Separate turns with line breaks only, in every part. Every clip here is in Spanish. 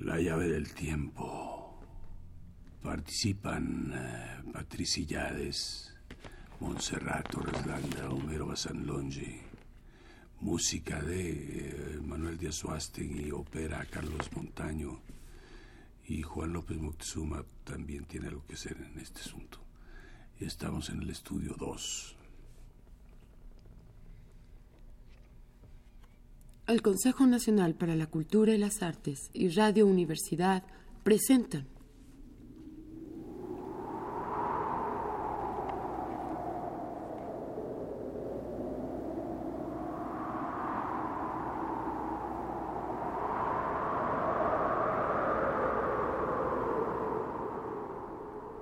La llave del tiempo. Participan eh, Patricia Yades, Montserrat Torres Landa, Homero Basanlongi. Música de eh, Manuel Díaz y ópera Carlos Montaño. Y Juan López Moctezuma también tiene algo que hacer en este asunto. Estamos en el estudio 2.
El Consejo Nacional para la Cultura y las Artes y Radio Universidad presentan.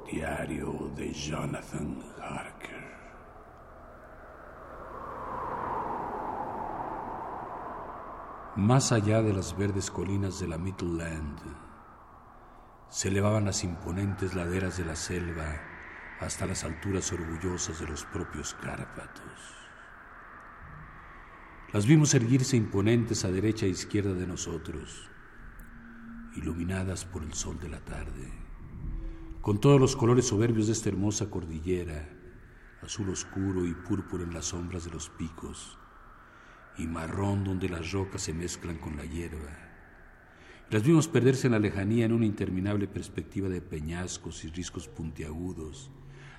Diario de Jonathan Más allá de las verdes colinas de la Midland, se elevaban las imponentes laderas de la selva hasta las alturas orgullosas de los propios Cárpatos. Las vimos erguirse imponentes a derecha e izquierda de nosotros, iluminadas por el sol de la tarde, con todos los colores soberbios de esta hermosa cordillera, azul oscuro y púrpura en las sombras de los picos, y marrón donde las rocas se mezclan con la hierba. Las vimos perderse en la lejanía en una interminable perspectiva de peñascos y riscos puntiagudos,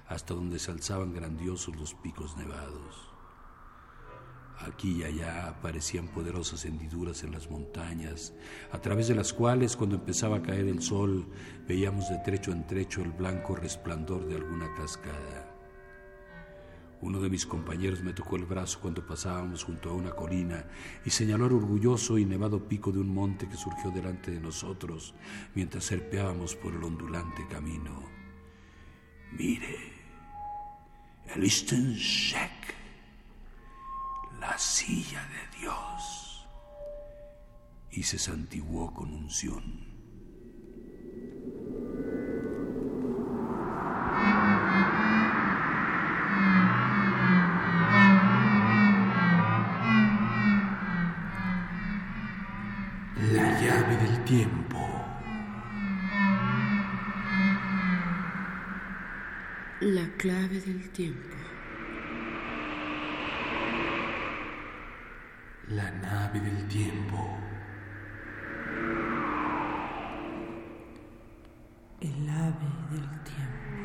hasta donde se alzaban grandiosos los picos nevados. Aquí y allá aparecían poderosas hendiduras en las montañas, a través de las cuales, cuando empezaba a caer el sol, veíamos de trecho en trecho el blanco resplandor de alguna cascada. Uno de mis compañeros me tocó el brazo cuando pasábamos junto a una colina y señaló el orgulloso y nevado pico de un monte que surgió delante de nosotros mientras serpeábamos por el ondulante camino. Mire, el Istenshek, la silla de Dios. Y se santiguó con unción.
Del tiempo.
La nave del tiempo.
El ave del tiempo.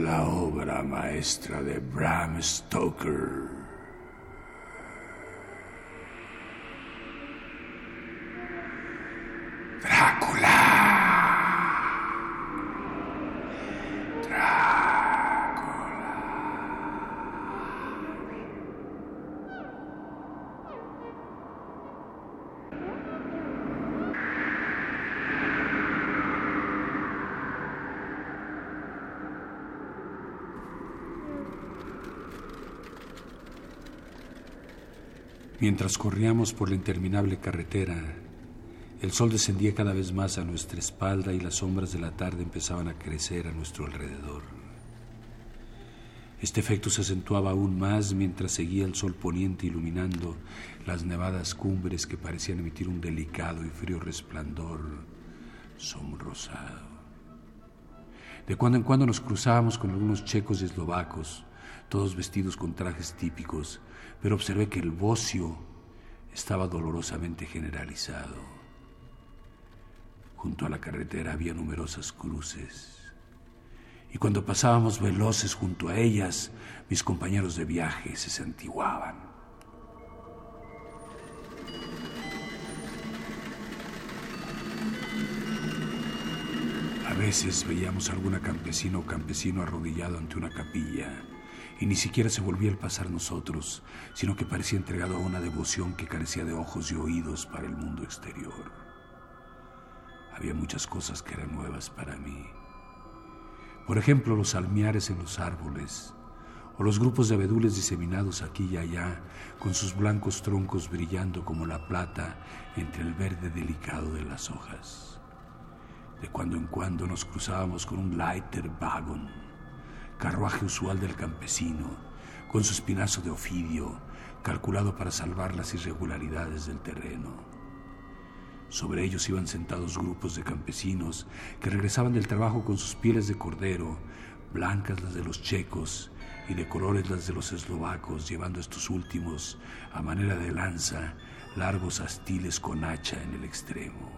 La obra maestra de Bram Stoker. Mientras corríamos por la interminable carretera, el sol descendía cada vez más a nuestra espalda y las sombras de la tarde empezaban a crecer a nuestro alrededor. Este efecto se acentuaba aún más mientras seguía el sol poniente iluminando las nevadas cumbres que parecían emitir un delicado y frío resplandor sombrosado. De cuando en cuando nos cruzábamos con algunos checos y eslovacos, todos vestidos con trajes típicos, pero observé que el bocio estaba dolorosamente generalizado. Junto a la carretera había numerosas cruces. Y cuando pasábamos veloces junto a ellas, mis compañeros de viaje se santiguaban. A veces veíamos a alguna campesino o campesino arrodillado ante una capilla y ni siquiera se volvía al pasar nosotros, sino que parecía entregado a una devoción que carecía de ojos y oídos para el mundo exterior. Había muchas cosas que eran nuevas para mí. Por ejemplo, los almiares en los árboles, o los grupos de abedules diseminados aquí y allá, con sus blancos troncos brillando como la plata entre el verde delicado de las hojas. De cuando en cuando nos cruzábamos con un lighter wagon carruaje usual del campesino, con su espinazo de ofidio, calculado para salvar las irregularidades del terreno. Sobre ellos iban sentados grupos de campesinos que regresaban del trabajo con sus pieles de cordero, blancas las de los checos y de colores las de los eslovacos, llevando estos últimos, a manera de lanza, largos astiles con hacha en el extremo.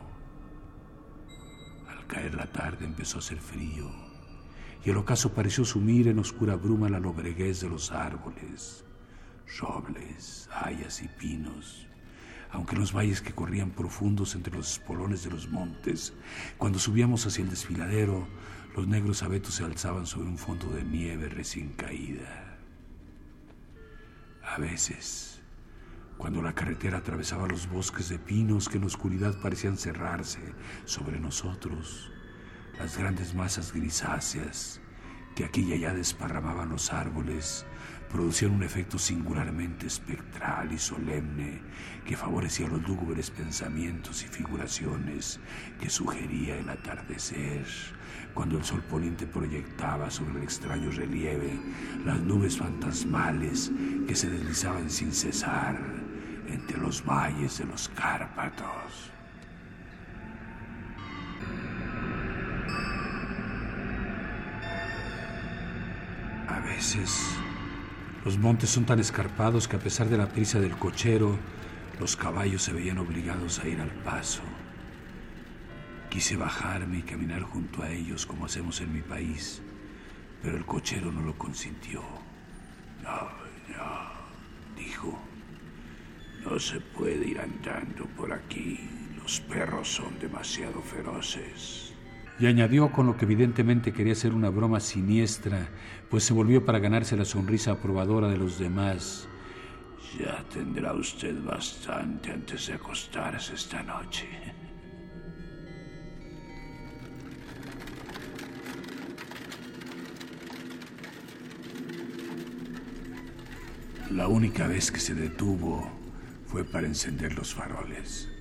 Al caer la tarde empezó a hacer frío y el ocaso pareció sumir en oscura bruma la lobreguez de los árboles, robles, hayas y pinos. Aunque los valles que corrían profundos entre los espolones de los montes, cuando subíamos hacia el desfiladero, los negros abetos se alzaban sobre un fondo de nieve recién caída. A veces, cuando la carretera atravesaba los bosques de pinos que en la oscuridad parecían cerrarse sobre nosotros, las grandes masas grisáceas que aquí y allá desparramaban los árboles producían un efecto singularmente espectral y solemne que favorecía los lúgubres pensamientos y figuraciones que sugería el atardecer, cuando el sol poniente proyectaba sobre el extraño relieve las nubes fantasmales que se deslizaban sin cesar entre los valles de los Cárpatos. A veces los montes son tan escarpados que a pesar de la prisa del cochero, los caballos se veían obligados a ir al paso. Quise bajarme y caminar junto a ellos como hacemos en mi país, pero el cochero no lo consintió. No, no, dijo. No se puede ir andando por aquí. Los perros son demasiado feroces. Y añadió con lo que evidentemente quería ser una broma siniestra, pues se volvió para ganarse la sonrisa aprobadora de los demás. Ya tendrá usted bastante antes de acostarse esta noche. La única vez que se detuvo fue para encender los faroles.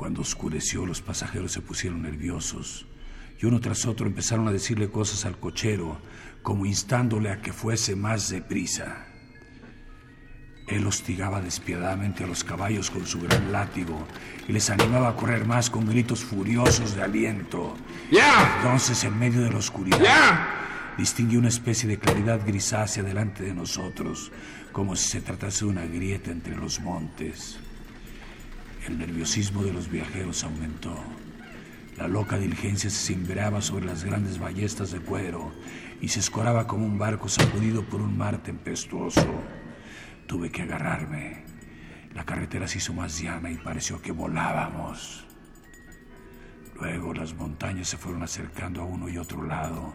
Cuando oscureció, los pasajeros se pusieron nerviosos y uno tras otro empezaron a decirle cosas al cochero, como instándole a que fuese más deprisa. Él hostigaba despiadadamente a los caballos con su gran látigo y les animaba a correr más con gritos furiosos de aliento.
¡Ya!
Entonces, en medio de la oscuridad,
¡Ya!
distinguí una especie de claridad grisácea delante de nosotros, como si se tratase de una grieta entre los montes. El nerviosismo de los viajeros aumentó. La loca diligencia se cimbreaba sobre las grandes ballestas de cuero y se escoraba como un barco sacudido por un mar tempestuoso. Tuve que agarrarme. La carretera se hizo más llana y pareció que volábamos. Luego las montañas se fueron acercando a uno y otro lado,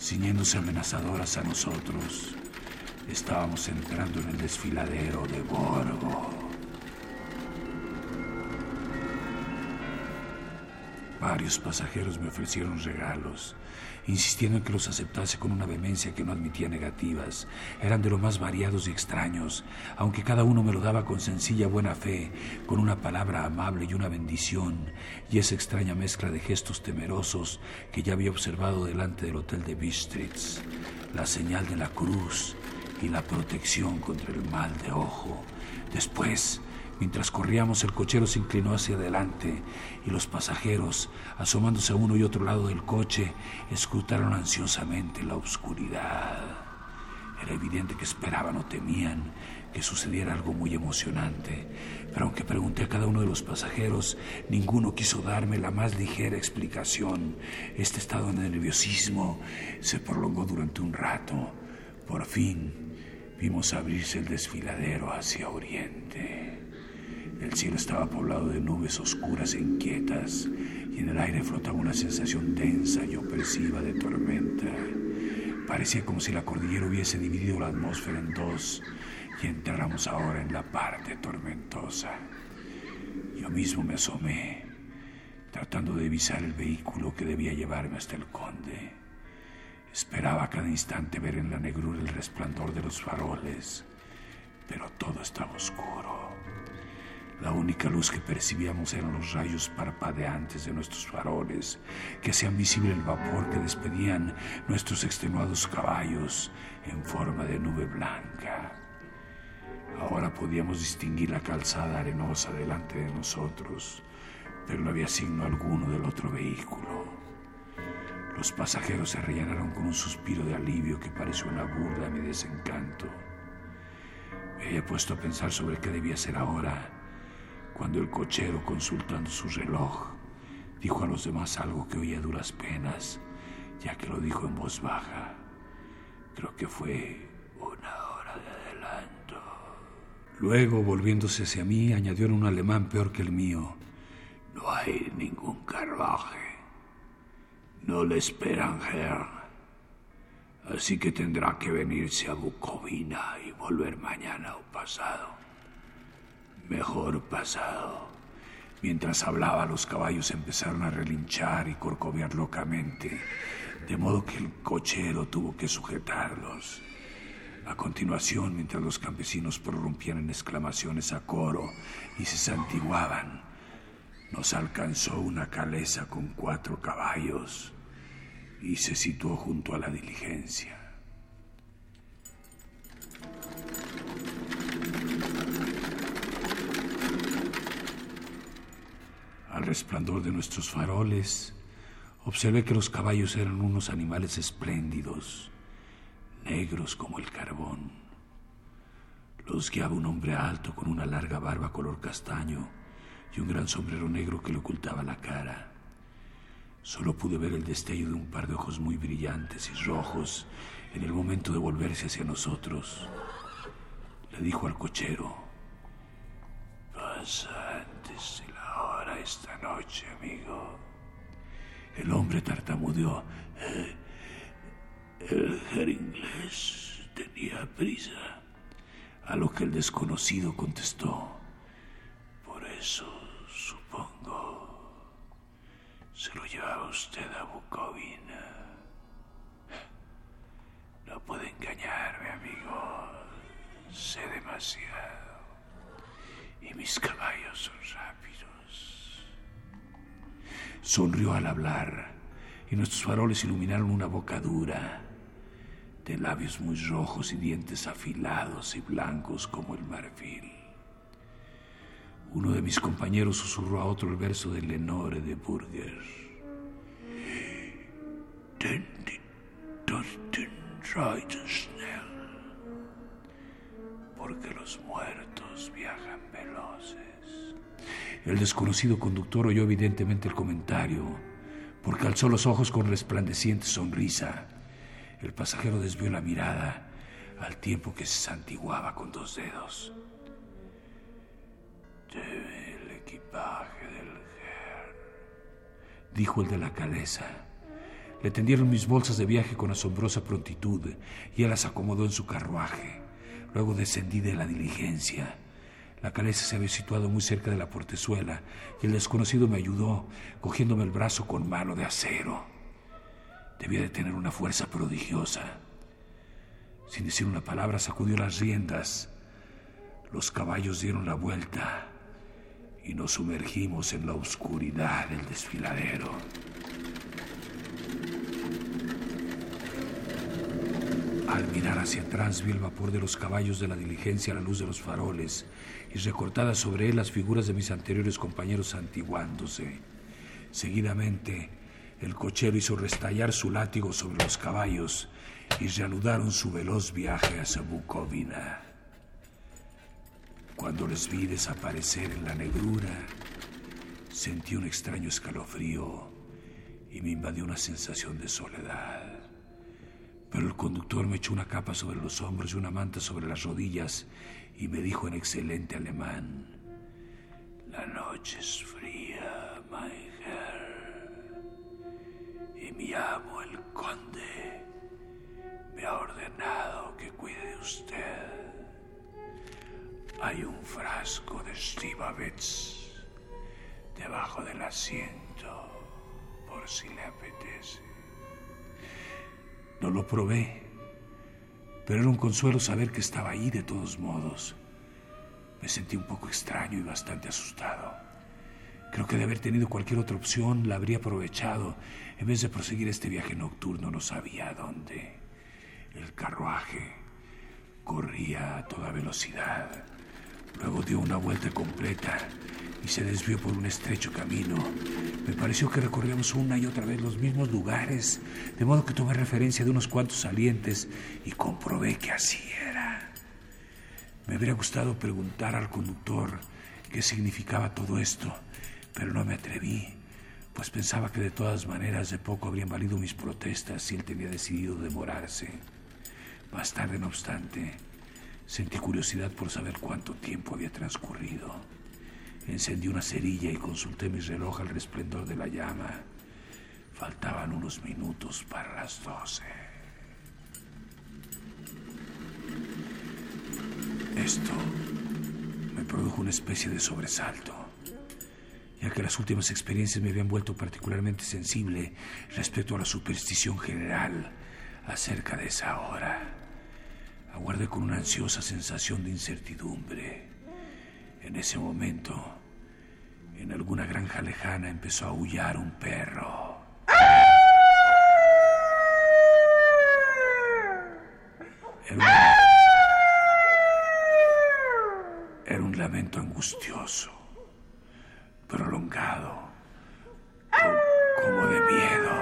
ciñéndose amenazadoras a nosotros. Estábamos entrando en el desfiladero de Borgo. Varios pasajeros me ofrecieron regalos, insistiendo en que los aceptase con una vehemencia que no admitía negativas. Eran de lo más variados y extraños, aunque cada uno me lo daba con sencilla buena fe, con una palabra amable y una bendición, y esa extraña mezcla de gestos temerosos que ya había observado delante del hotel de Bistritz, la señal de la cruz y la protección contra el mal de ojo. Después, Mientras corríamos, el cochero se inclinó hacia adelante y los pasajeros, asomándose a uno y otro lado del coche, escrutaron ansiosamente la oscuridad. Era evidente que esperaban o temían que sucediera algo muy emocionante, pero aunque pregunté a cada uno de los pasajeros, ninguno quiso darme la más ligera explicación. Este estado de nerviosismo se prolongó durante un rato. Por fin vimos abrirse el desfiladero hacia oriente. El cielo estaba poblado de nubes oscuras e inquietas y en el aire flotaba una sensación densa y opresiva de tormenta. Parecía como si la cordillera hubiese dividido la atmósfera en dos y entramos ahora en la parte tormentosa. Yo mismo me asomé, tratando de divisar el vehículo que debía llevarme hasta el conde. Esperaba a cada instante ver en la negrura el resplandor de los faroles, pero todo estaba oscuro. La única luz que percibíamos eran los rayos parpadeantes de nuestros faroles, que hacían visible el vapor que despedían nuestros extenuados caballos en forma de nube blanca. Ahora podíamos distinguir la calzada arenosa delante de nosotros, pero no había signo alguno del otro vehículo. Los pasajeros se rellenaron con un suspiro de alivio que pareció una burla a mi desencanto. Me había puesto a pensar sobre qué debía ser ahora cuando el cochero, consultando su reloj, dijo a los demás algo que oía duras penas, ya que lo dijo en voz baja. Creo que fue una hora de adelanto. Luego, volviéndose hacia mí, añadió en un alemán peor que el mío, no hay ningún carruaje. No le esperan, Herr. Así que tendrá que venirse a Bucovina y volver mañana o pasado mejor pasado. Mientras hablaba, los caballos empezaron a relinchar y corcovear locamente, de modo que el cochero tuvo que sujetarlos. A continuación, mientras los campesinos prorrumpían en exclamaciones a coro y se santiguaban, nos alcanzó una caleza con cuatro caballos y se situó junto a la diligencia. Al resplandor de nuestros faroles, observé que los caballos eran unos animales espléndidos, negros como el carbón. Los guiaba un hombre alto con una larga barba color castaño y un gran sombrero negro que le ocultaba la cara. Solo pude ver el destello de un par de ojos muy brillantes y rojos en el momento de volverse hacia nosotros. Le dijo al cochero, pasa antes esta noche, amigo. El hombre tartamudeó. Eh, el inglés tenía prisa. A lo que el desconocido contestó. Por eso, supongo, se lo llevaba usted a Bucovina. No puede engañarme, amigo. Sé demasiado. Y mis caballos son rápidos. Sonrió al hablar y nuestros faroles iluminaron una boca dura, de labios muy rojos y dientes afilados y blancos como el marfil. Uno de mis compañeros susurró a otro el verso de Lenore de Burger. Porque los muertos viajan veloces. El desconocido conductor oyó evidentemente el comentario, porque alzó los ojos con resplandeciente sonrisa. El pasajero desvió la mirada al tiempo que se santiguaba con dos dedos. Debe el equipaje del Ger, dijo el de la caleza. Le tendieron mis bolsas de viaje con asombrosa prontitud y él las acomodó en su carruaje. Luego descendí de la diligencia la caleza se había situado muy cerca de la portezuela y el desconocido me ayudó, cogiéndome el brazo con mano de acero. Debía de tener una fuerza prodigiosa. Sin decir una palabra, sacudió las riendas. Los caballos dieron la vuelta y nos sumergimos en la oscuridad del desfiladero. Al mirar hacia atrás vi el vapor de los caballos de la diligencia a la luz de los faroles y recortadas sobre él las figuras de mis anteriores compañeros santiguándose. Seguidamente, el cochero hizo restallar su látigo sobre los caballos y reanudaron su veloz viaje hacia Bukovina. Cuando les vi desaparecer en la negrura, sentí un extraño escalofrío y me invadió una sensación de soledad. Pero el conductor me echó una capa sobre los hombros y una manta sobre las rodillas y me dijo en excelente alemán, la noche es fría, Maiger, y mi amo el conde me ha ordenado que cuide de usted. Hay un frasco de Stivavets debajo del asiento, por si le apetece. No lo probé, pero era un consuelo saber que estaba ahí de todos modos. Me sentí un poco extraño y bastante asustado. Creo que de haber tenido cualquier otra opción la habría aprovechado en vez de proseguir este viaje nocturno no sabía dónde. El carruaje corría a toda velocidad. Luego dio una vuelta completa y se desvió por un estrecho camino. Me pareció que recorríamos una y otra vez los mismos lugares, de modo que tomé referencia de unos cuantos salientes y comprobé que así era. Me habría gustado preguntar al conductor qué significaba todo esto, pero no me atreví, pues pensaba que de todas maneras de poco habrían valido mis protestas si él tenía decidido demorarse. Más tarde, no obstante, sentí curiosidad por saber cuánto tiempo había transcurrido. Encendí una cerilla y consulté mi reloj al resplendor de la llama. Faltaban unos minutos para las doce. Esto me produjo una especie de sobresalto, ya que las últimas experiencias me habían vuelto particularmente sensible respecto a la superstición general acerca de esa hora. Aguardé con una ansiosa sensación de incertidumbre. En ese momento, en alguna granja lejana empezó a aullar un perro. Era un, lamento angustioso, prolongado, como de miedo.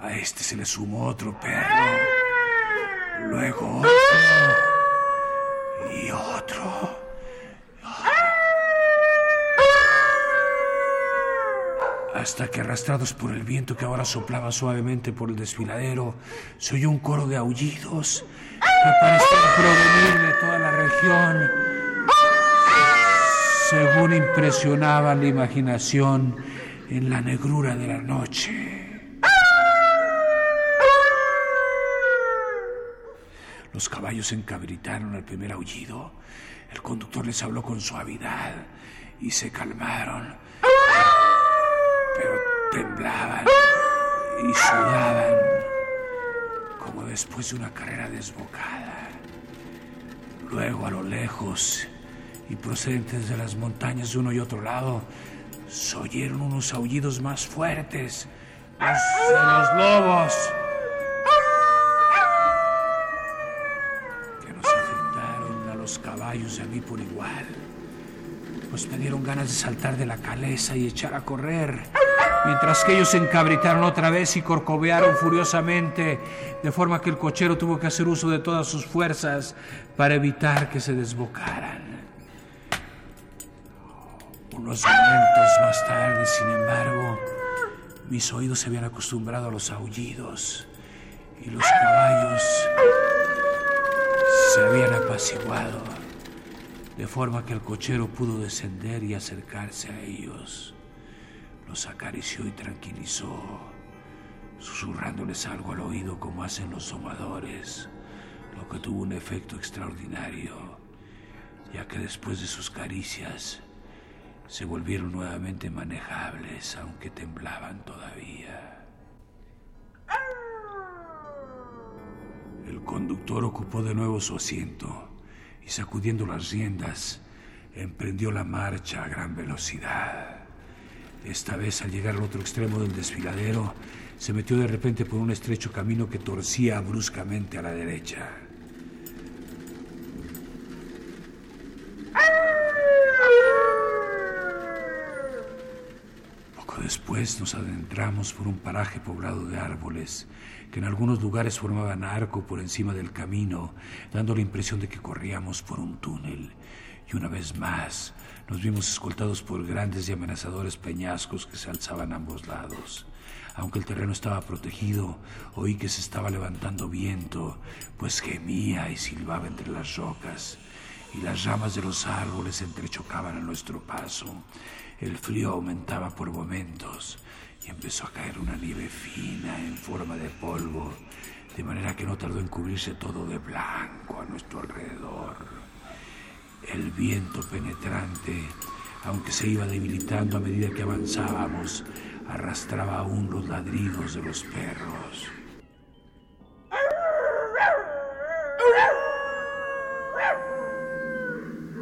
A este se le sumó otro perro, luego otro y otro. hasta que arrastrados por el viento que ahora soplaba suavemente por el desfiladero, se oyó un coro de aullidos que parecían provenir de toda la región, según impresionaba la imaginación en la negrura de la noche. Los caballos encabritaron al primer aullido. El conductor les habló con suavidad y se calmaron pero temblaban y sudaban como después de una carrera desbocada. Luego a lo lejos y procedentes de las montañas de uno y otro lado, se oyeron unos aullidos más fuertes, los de los lobos. Por igual. Pues me dieron ganas de saltar de la caleza y echar a correr mientras que ellos se encabritaron otra vez y corcovearon furiosamente, de forma que el cochero tuvo que hacer uso de todas sus fuerzas para evitar que se desbocaran. Unos momentos más tarde, sin embargo, mis oídos se habían acostumbrado a los aullidos y los caballos se habían apaciguado, de forma que el cochero pudo descender y acercarse a ellos. Los acarició y tranquilizó, susurrándoles algo al oído como hacen los domadores, lo que tuvo un efecto extraordinario, ya que después de sus caricias se volvieron nuevamente manejables, aunque temblaban todavía. El conductor ocupó de nuevo su asiento y sacudiendo las riendas, emprendió la marcha a gran velocidad. Esta vez, al llegar al otro extremo del desfiladero, se metió de repente por un estrecho camino que torcía bruscamente a la derecha. Poco después nos adentramos por un paraje poblado de árboles que en algunos lugares formaban arco por encima del camino, dando la impresión de que corríamos por un túnel. Y una vez más nos vimos escoltados por grandes y amenazadores peñascos que se alzaban a ambos lados. Aunque el terreno estaba protegido, oí que se estaba levantando viento, pues gemía y silbaba entre las rocas, y las ramas de los árboles entrechocaban a nuestro paso. El frío aumentaba por momentos y empezó a caer una nieve fina en forma de polvo, de manera que no tardó en cubrirse todo de blanco a nuestro alrededor. El viento penetrante, aunque se iba debilitando a medida que avanzábamos, arrastraba aún los ladridos de los perros.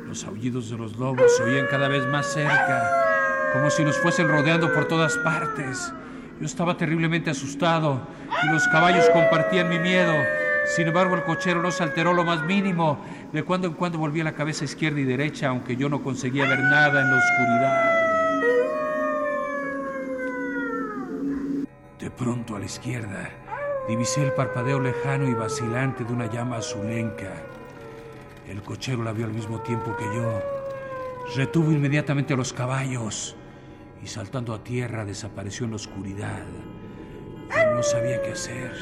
Los aullidos de los lobos se oían cada vez más cerca, como si nos fuesen rodeando por todas partes. Yo estaba terriblemente asustado y los caballos compartían mi miedo. Sin embargo, el cochero no se alteró lo más mínimo. De cuando en cuando volvía la cabeza izquierda y derecha, aunque yo no conseguía ver nada en la oscuridad. De pronto, a la izquierda, divisé el parpadeo lejano y vacilante de una llama azulenca. El cochero la vio al mismo tiempo que yo. Retuvo inmediatamente a los caballos y saltando a tierra desapareció en la oscuridad. No sabía qué hacer,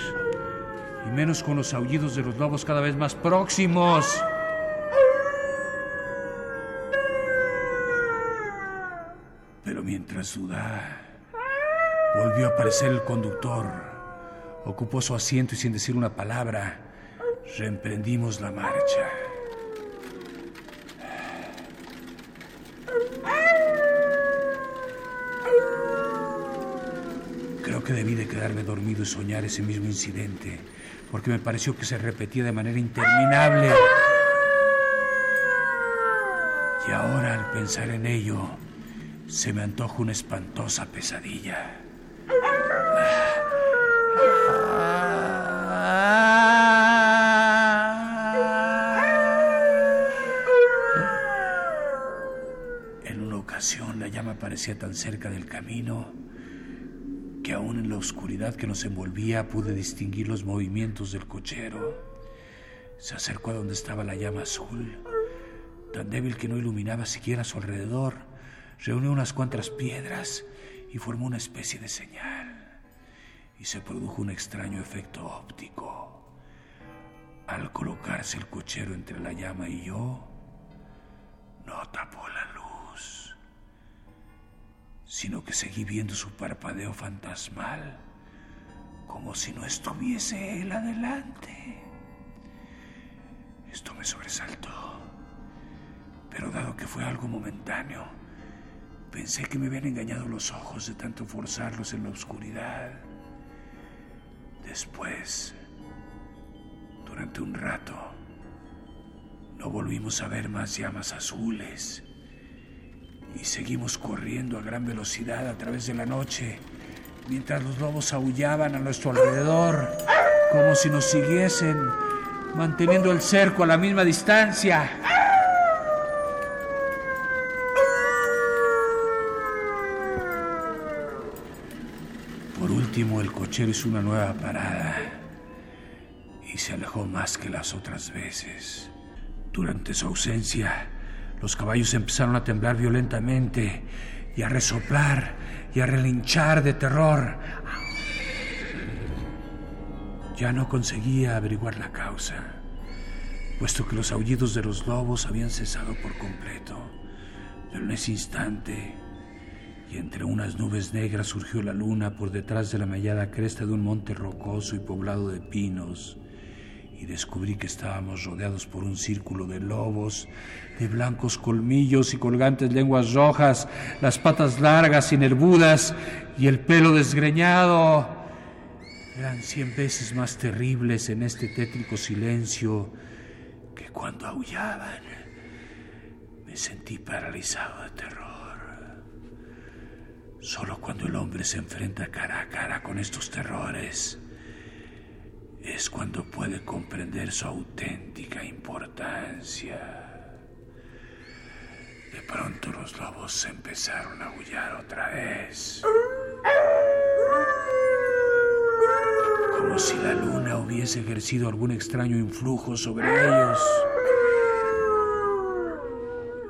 y menos con los aullidos de los lobos cada vez más próximos. Pero mientras dudaba, volvió a aparecer el conductor. Ocupó su asiento y sin decir una palabra, reemprendimos la marcha. Debí de quedarme dormido y soñar ese mismo incidente, porque me pareció que se repetía de manera interminable. Y ahora al pensar en ello, se me antoja una espantosa pesadilla. En una ocasión la llama parecía tan cerca del camino que aún en la oscuridad que nos envolvía pude distinguir los movimientos del cochero. Se acercó a donde estaba la llama azul, tan débil que no iluminaba siquiera su alrededor. Reunió unas cuantas piedras y formó una especie de señal. Y se produjo un extraño efecto óptico. Al colocarse el cochero entre la llama y yo, no tapó la sino que seguí viendo su parpadeo fantasmal, como si no estuviese él adelante. Esto me sobresaltó, pero dado que fue algo momentáneo, pensé que me habían engañado los ojos de tanto forzarlos en la oscuridad. Después, durante un rato, no volvimos a ver más llamas azules y seguimos corriendo a gran velocidad a través de la noche, mientras los lobos aullaban a nuestro alrededor, como si nos siguiesen, manteniendo el cerco a la misma distancia. Por último, el cochero hizo una nueva parada y se alejó más que las otras veces. Durante su ausencia, los caballos empezaron a temblar violentamente y a resoplar y a relinchar de terror. Ya no conseguía averiguar la causa, puesto que los aullidos de los lobos habían cesado por completo. Pero en ese instante, y entre unas nubes negras surgió la luna por detrás de la mallada cresta de un monte rocoso y poblado de pinos, y descubrí que estábamos rodeados por un círculo de lobos, de blancos colmillos y colgantes lenguas rojas, las patas largas y nervudas y el pelo desgreñado. Eran cien veces más terribles en este tétrico silencio que cuando aullaban. Me sentí paralizado de terror. Solo cuando el hombre se enfrenta cara a cara con estos terrores es cuando puede comprender su auténtica importancia. De pronto los lobos empezaron a aullar otra vez. Como si la luna hubiese ejercido algún extraño influjo sobre ellos.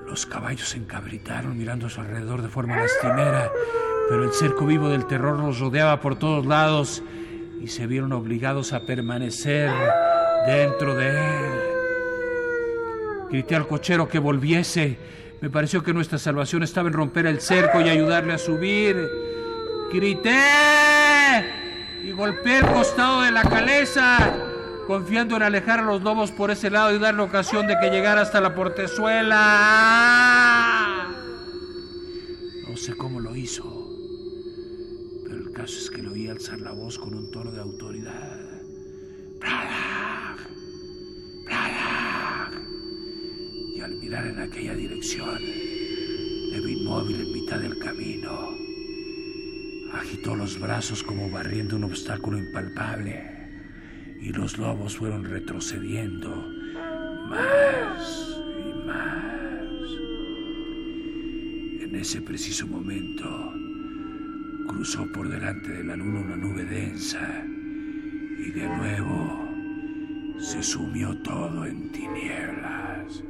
Los caballos se encabritaron mirando a su alrededor de forma lastimera, pero el cerco vivo del terror los rodeaba por todos lados y se vieron obligados a permanecer dentro de él. Grité al cochero que volviese. Me pareció que nuestra salvación estaba en romper el cerco y ayudarle a subir. Grité y golpeé el costado de la caleza, confiando en alejar a los lobos por ese lado y darle ocasión de que llegara hasta la portezuela. No sé cómo lo hizo, es que lo oí alzar la voz con un tono de autoridad. Y al mirar en aquella dirección. Le vi inmóvil en mitad del camino. Agitó los brazos como barriendo un obstáculo impalpable y los lobos fueron retrocediendo más y más. En ese preciso momento cruzó por delante de la luna una nube densa y de nuevo se sumió todo en tinieblas.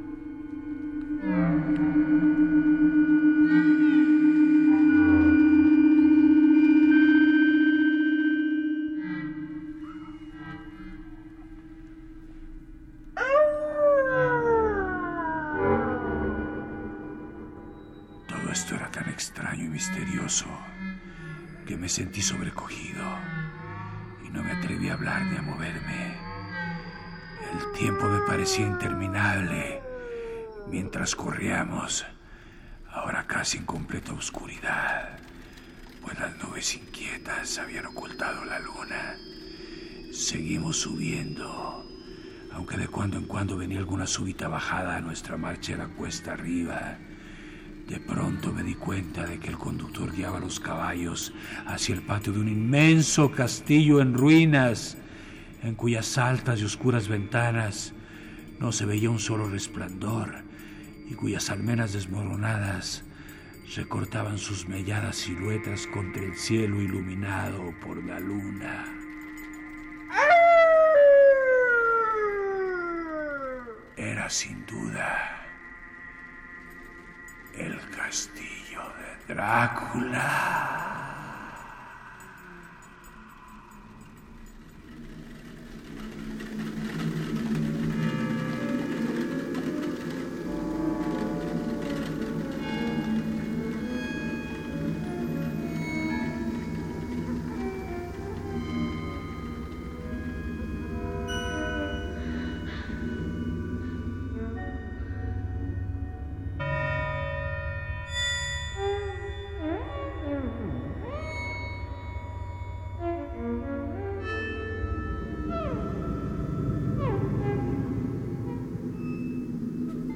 Mientras corríamos, ahora casi en completa oscuridad, pues las nubes inquietas habían ocultado la luna. Seguimos subiendo, aunque de cuando en cuando venía alguna súbita bajada a nuestra marcha de la cuesta arriba. De pronto me di cuenta de que el conductor guiaba los caballos hacia el patio de un inmenso castillo en ruinas, en cuyas altas y oscuras ventanas no se veía un solo resplandor y cuyas almenas desmoronadas recortaban sus melladas siluetas contra el cielo iluminado por la luna. Era sin duda el castillo de Drácula.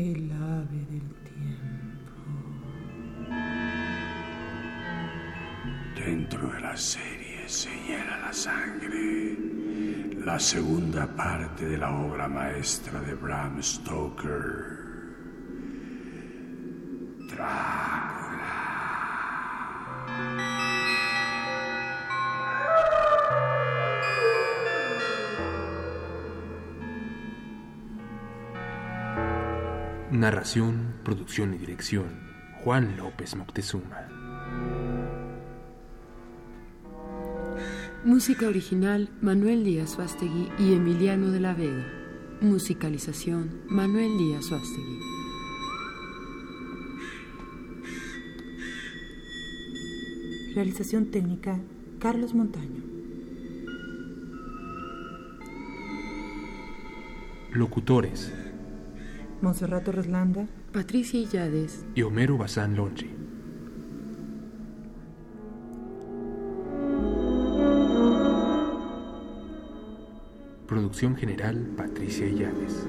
El ave del tiempo.
Dentro de la serie se hiela la sangre. La segunda parte de la obra maestra de Bram Stoker.
Narración, producción y dirección. Juan López Moctezuma.
Música original Manuel Díaz Suástegui y Emiliano de la Vega. Musicalización Manuel Díaz Suástegui.
Realización técnica Carlos Montaño.
Locutores.
Monserrato Reslanda.
Patricia Illades.
Y Homero Bazán Longi. Producción general Patricia Illades.